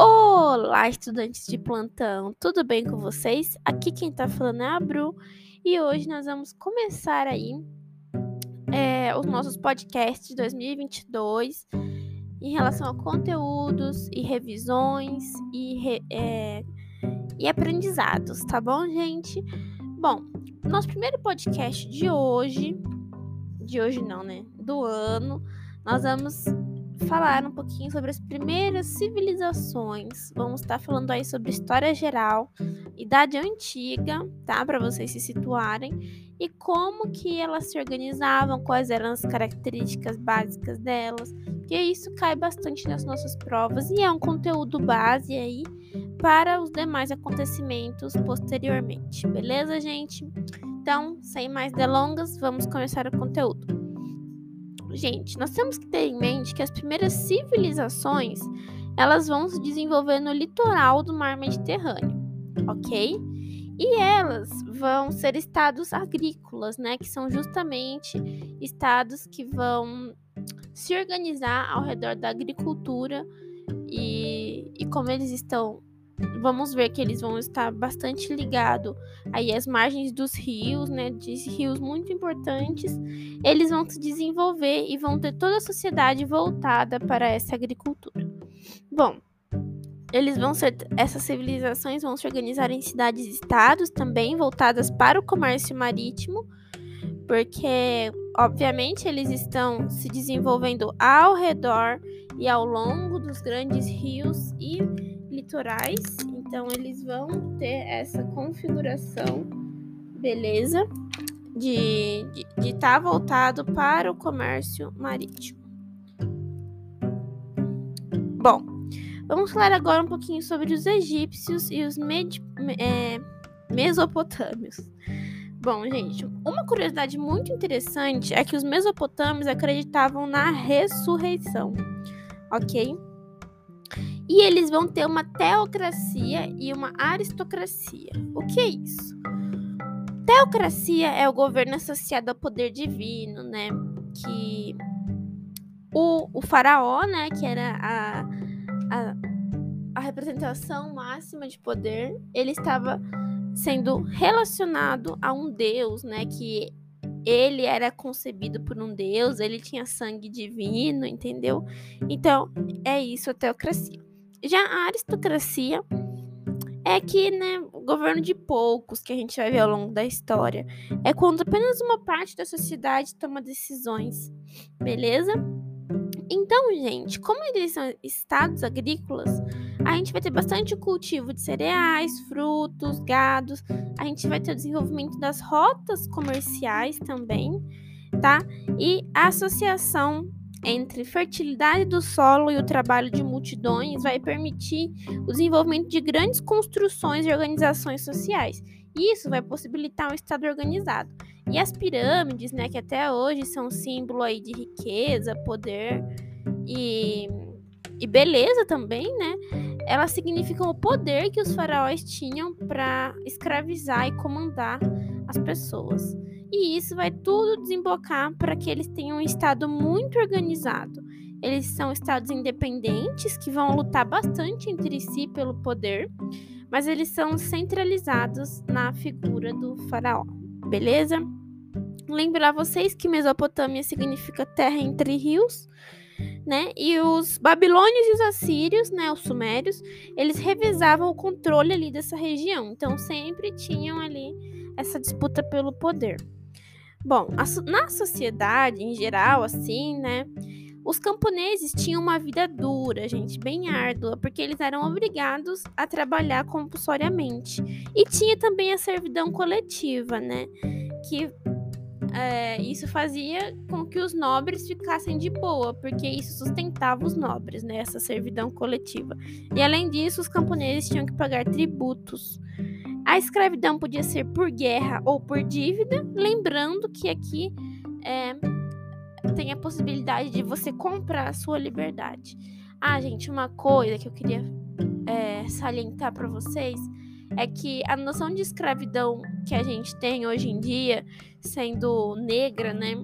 Olá, estudantes de plantão, tudo bem com vocês? Aqui quem tá falando é a Bru e hoje nós vamos começar aí é, os nossos podcasts de 2022 em relação a conteúdos e revisões e, re, é, e aprendizados, tá bom, gente? Bom, nosso primeiro podcast de hoje, de hoje não, né? Do ano, nós vamos falar um pouquinho sobre as primeiras civilizações. Vamos estar falando aí sobre história geral, idade antiga, tá? Para vocês se situarem e como que elas se organizavam, quais eram as características básicas delas. Que isso cai bastante nas nossas provas e é um conteúdo base aí para os demais acontecimentos posteriormente. Beleza, gente? Então, sem mais delongas, vamos começar o conteúdo. Gente, nós temos que ter em mente que as primeiras civilizações elas vão se desenvolver no litoral do mar Mediterrâneo, ok? E elas vão ser estados agrícolas, né? Que são justamente estados que vão se organizar ao redor da agricultura e, e como eles estão vamos ver que eles vão estar bastante ligados aí às margens dos rios, né, de rios muito importantes, eles vão se desenvolver e vão ter toda a sociedade voltada para essa agricultura. Bom, eles vão ser essas civilizações vão se organizar em cidades-estados também voltadas para o comércio marítimo, porque obviamente eles estão se desenvolvendo ao redor e ao longo dos grandes rios e litorais, então eles vão ter essa configuração, beleza? De estar de, tá voltado para o comércio marítimo. Bom, vamos falar agora um pouquinho sobre os egípcios e os med, é, mesopotâmios. Bom, gente, uma curiosidade muito interessante é que os mesopotâmios acreditavam na ressurreição, ok? E eles vão ter uma teocracia e uma aristocracia. O que é isso? Teocracia é o governo associado ao poder divino, né? Que o, o faraó, né? Que era a, a, a representação máxima de poder, ele estava sendo relacionado a um deus, né? Que ele era concebido por um deus, ele tinha sangue divino, entendeu? Então, é isso a teocracia. Já a aristocracia é que, né, o governo de poucos que a gente vai ver ao longo da história é quando apenas uma parte da sociedade toma decisões, beleza? Então, gente, como eles são estados agrícolas, a gente vai ter bastante cultivo de cereais, frutos, gados, a gente vai ter o desenvolvimento das rotas comerciais também, tá? E a associação entre fertilidade do solo e o trabalho de multidões vai permitir o desenvolvimento de grandes construções e organizações sociais. Isso vai possibilitar um Estado organizado. E as pirâmides, né, que até hoje são símbolo aí de riqueza, poder e, e beleza também, né? Elas significam o poder que os faraós tinham para escravizar e comandar as pessoas. E isso vai tudo desembocar para que eles tenham um estado muito organizado. Eles são estados independentes que vão lutar bastante entre si pelo poder, mas eles são centralizados na figura do faraó. Beleza? Lembrar vocês que Mesopotâmia significa terra entre rios, né? E os babilônios e os assírios, né, os sumérios, eles revezavam o controle ali dessa região. Então sempre tinham ali essa disputa pelo poder. Bom, na sociedade em geral, assim, né? Os camponeses tinham uma vida dura, gente, bem árdua, porque eles eram obrigados a trabalhar compulsoriamente. E tinha também a servidão coletiva, né? Que é, isso fazia com que os nobres ficassem de boa, porque isso sustentava os nobres, né? Essa servidão coletiva. E além disso, os camponeses tinham que pagar tributos. A escravidão podia ser por guerra ou por dívida, lembrando que aqui é, tem a possibilidade de você comprar a sua liberdade. Ah, gente, uma coisa que eu queria é, salientar para vocês é que a noção de escravidão que a gente tem hoje em dia, sendo negra, né?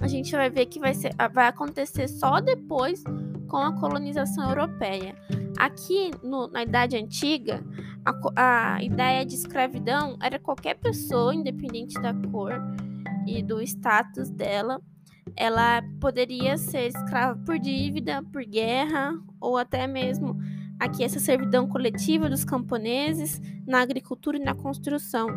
A gente vai ver que vai, ser, vai acontecer só depois com a colonização europeia. Aqui no, na Idade Antiga, a, a ideia de escravidão era qualquer pessoa, independente da cor e do status dela, ela poderia ser escrava por dívida, por guerra ou até mesmo aqui essa servidão coletiva dos camponeses na agricultura e na construção.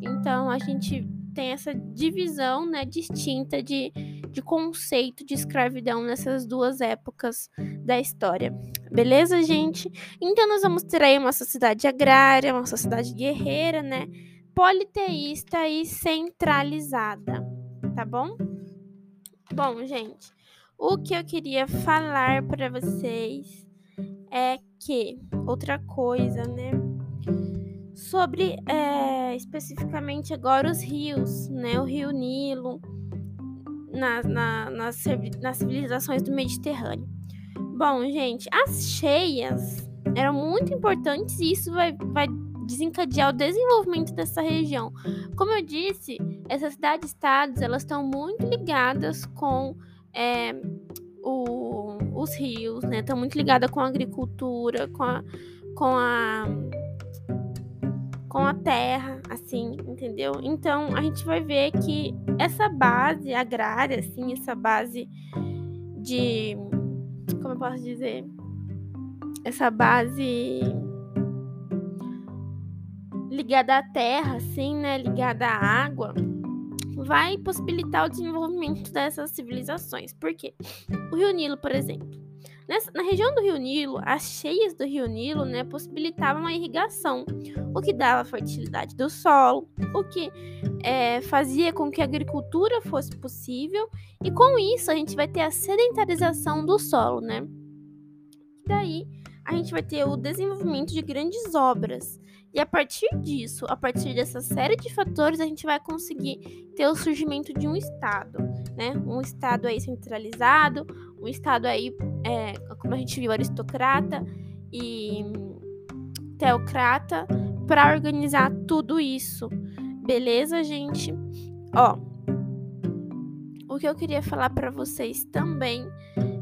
Então a gente tem essa divisão né, distinta de, de conceito de escravidão nessas duas épocas da história. Beleza, gente? Então nós vamos ter aí uma sociedade agrária, uma sociedade guerreira, né? Politeísta e centralizada, tá bom? Bom, gente, o que eu queria falar para vocês é que outra coisa, né? Sobre é, especificamente agora os rios, né? O rio Nilo, na, na, nas, nas civilizações do Mediterrâneo. Bom, gente, as cheias eram muito importantes e isso vai, vai desencadear o desenvolvimento dessa região. Como eu disse, essas cidades-estados elas estão muito ligadas com é, o, os rios, né? Estão muito ligadas com a agricultura, com a, com a com a terra, assim, entendeu? Então a gente vai ver que essa base agrária, assim, essa base de. Como eu posso dizer? Essa base ligada à terra, assim, né? Ligada à água, vai possibilitar o desenvolvimento dessas civilizações. Por quê? O Rio Nilo, por exemplo Nessa, na região do Rio Nilo, as cheias do Rio Nilo né, possibilitavam a irrigação, o que dava fertilidade do solo, o que é, fazia com que a agricultura fosse possível, e com isso a gente vai ter a sedentarização do solo, né? Daí a gente vai ter o desenvolvimento de grandes obras. E a partir disso, a partir dessa série de fatores, a gente vai conseguir ter o surgimento de um Estado, né? Um Estado aí centralizado, um Estado aí, é, como a gente viu, aristocrata e teocrata, para organizar tudo isso. Beleza, gente? Ó, o que eu queria falar para vocês também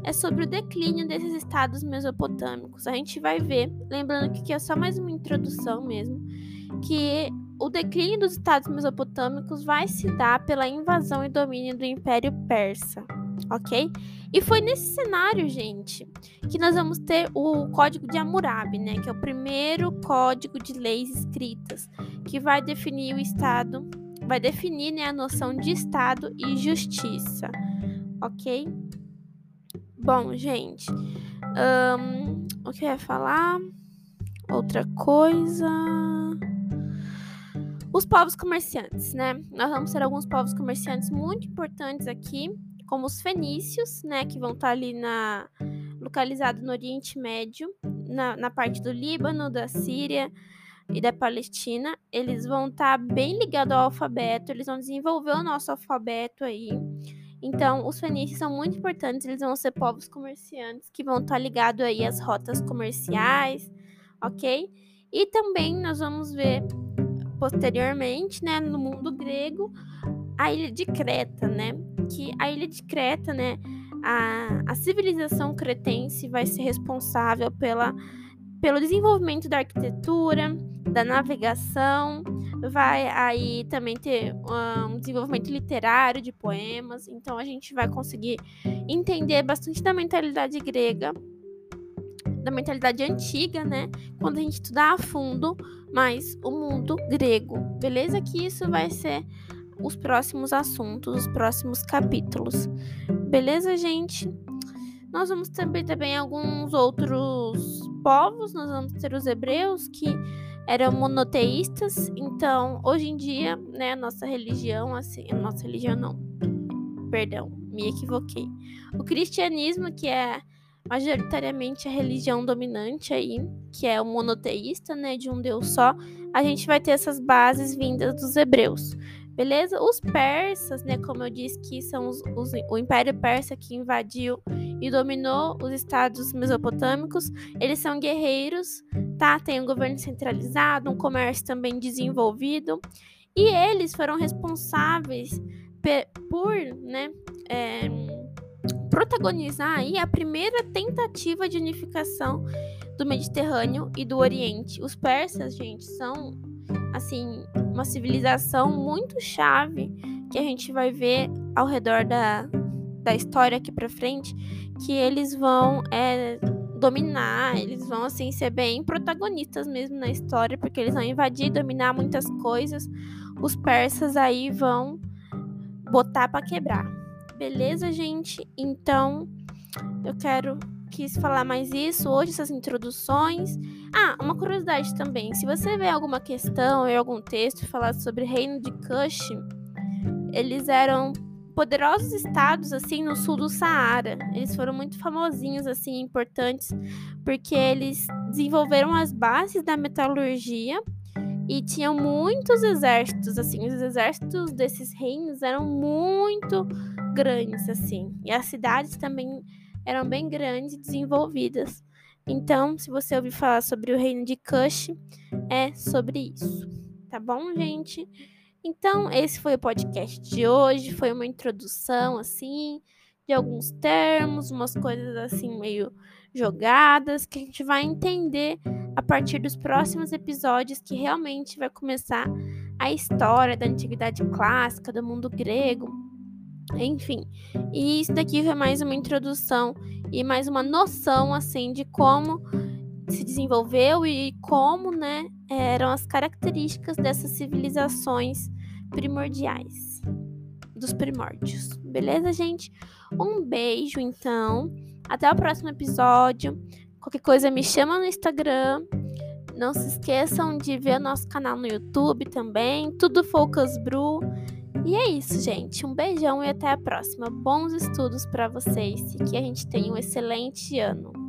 é sobre o declínio desses estados mesopotâmicos. A gente vai ver, lembrando que aqui é só mais uma introdução mesmo, que o declínio dos estados mesopotâmicos vai se dar pela invasão e domínio do Império Persa, ok? E foi nesse cenário, gente, que nós vamos ter o Código de Hammurabi, né? Que é o primeiro código de leis escritas, que vai definir o Estado, vai definir né, a noção de Estado e justiça, ok? Bom, gente, um, o que eu ia falar? Outra coisa. Os povos comerciantes, né? Nós vamos ter alguns povos comerciantes muito importantes aqui, como os fenícios, né? Que vão estar ali na localizado no Oriente Médio, na, na parte do Líbano, da Síria e da Palestina. Eles vão estar bem ligados ao alfabeto, eles vão desenvolver o nosso alfabeto aí. Então, os fenícios são muito importantes, eles vão ser povos comerciantes que vão estar ligados aí às rotas comerciais, ok? E também nós vamos ver posteriormente, né, no mundo grego, a ilha de Creta, né? Que a ilha de Creta, né, a, a civilização cretense vai ser responsável pela, pelo desenvolvimento da arquitetura, da navegação, vai aí também ter um desenvolvimento literário de poemas, então a gente vai conseguir entender bastante da mentalidade grega, da mentalidade antiga, né? Quando a gente estudar a fundo mais o mundo grego, beleza? Que isso vai ser os próximos assuntos, os próximos capítulos, beleza, gente? Nós vamos ter também alguns outros povos, nós vamos ter os hebreus que eram monoteístas, então hoje em dia, né, a nossa religião, assim, a nossa religião não, perdão, me equivoquei. O cristianismo, que é majoritariamente a religião dominante aí, que é o monoteísta, né, de um Deus só, a gente vai ter essas bases vindas dos hebreus. Beleza? Os persas, né, como eu disse que são os, os, o Império Persa que invadiu e dominou os estados mesopotâmicos, eles são guerreiros, tá? Tem um governo centralizado, um comércio também desenvolvido, e eles foram responsáveis por, né, é, protagonizar aí a primeira tentativa de unificação do Mediterrâneo e do Oriente. Os persas, gente, são assim uma civilização muito chave que a gente vai ver ao redor da, da história aqui para frente, que eles vão é, dominar, eles vão assim ser bem protagonistas mesmo na história, porque eles vão invadir, dominar muitas coisas. Os persas aí vão botar para quebrar. Beleza, gente? Então, eu quero quis falar mais isso hoje, essas introduções. Ah, uma curiosidade também. Se você vê alguma questão em algum texto falar sobre reino de Kush, eles eram poderosos estados assim no sul do Saara. Eles foram muito famosinhos assim, importantes, porque eles desenvolveram as bases da metalurgia e tinham muitos exércitos assim. Os exércitos desses reinos eram muito grandes assim. E as cidades também eram bem grandes e desenvolvidas. Então, se você ouvir falar sobre o reino de Kush, é sobre isso. Tá bom, gente? Então, esse foi o podcast de hoje. Foi uma introdução, assim, de alguns termos, umas coisas assim meio jogadas, que a gente vai entender a partir dos próximos episódios, que realmente vai começar a história da antiguidade clássica, do mundo grego, enfim, e isso daqui foi mais uma introdução e mais uma noção assim de como se desenvolveu e como, né, eram as características dessas civilizações primordiais, dos primórdios. Beleza, gente? Um beijo, então. Até o próximo episódio. Qualquer coisa me chama no Instagram. Não se esqueçam de ver nosso canal no YouTube também, tudo Focus Brew. E é isso, gente. Um beijão e até a próxima. Bons estudos para vocês e que a gente tenha um excelente ano.